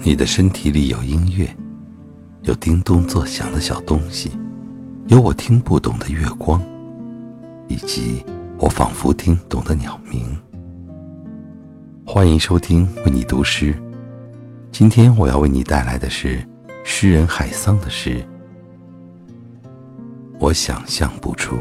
你的身体里有音乐，有叮咚作响的小东西，有我听不懂的月光，以及我仿佛听懂的鸟鸣。欢迎收听为你读诗。今天我要为你带来的是诗人海桑的诗。我想象不出。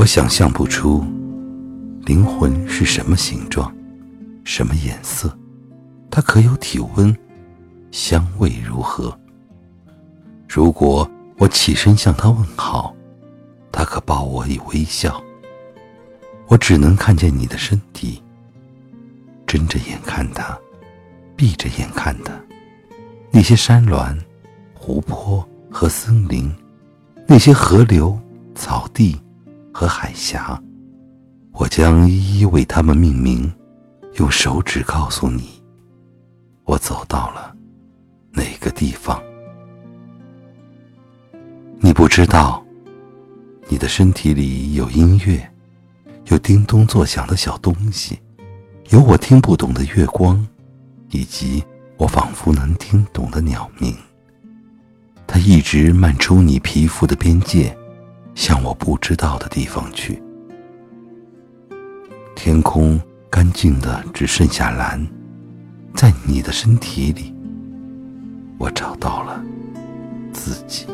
我想象不出，灵魂是什么形状，什么颜色，它可有体温，香味如何？如果我起身向他问好，他可报我以微笑。我只能看见你的身体，睁着眼看他，闭着眼看他，那些山峦、湖泊和森林，那些河流、草地。和海峡，我将一一为他们命名，用手指告诉你，我走到了哪个地方。你不知道，你的身体里有音乐，有叮咚作响的小东西，有我听不懂的月光，以及我仿佛能听懂的鸟鸣。它一直漫出你皮肤的边界。向我不知道的地方去。天空干净的只剩下蓝，在你的身体里，我找到了自己。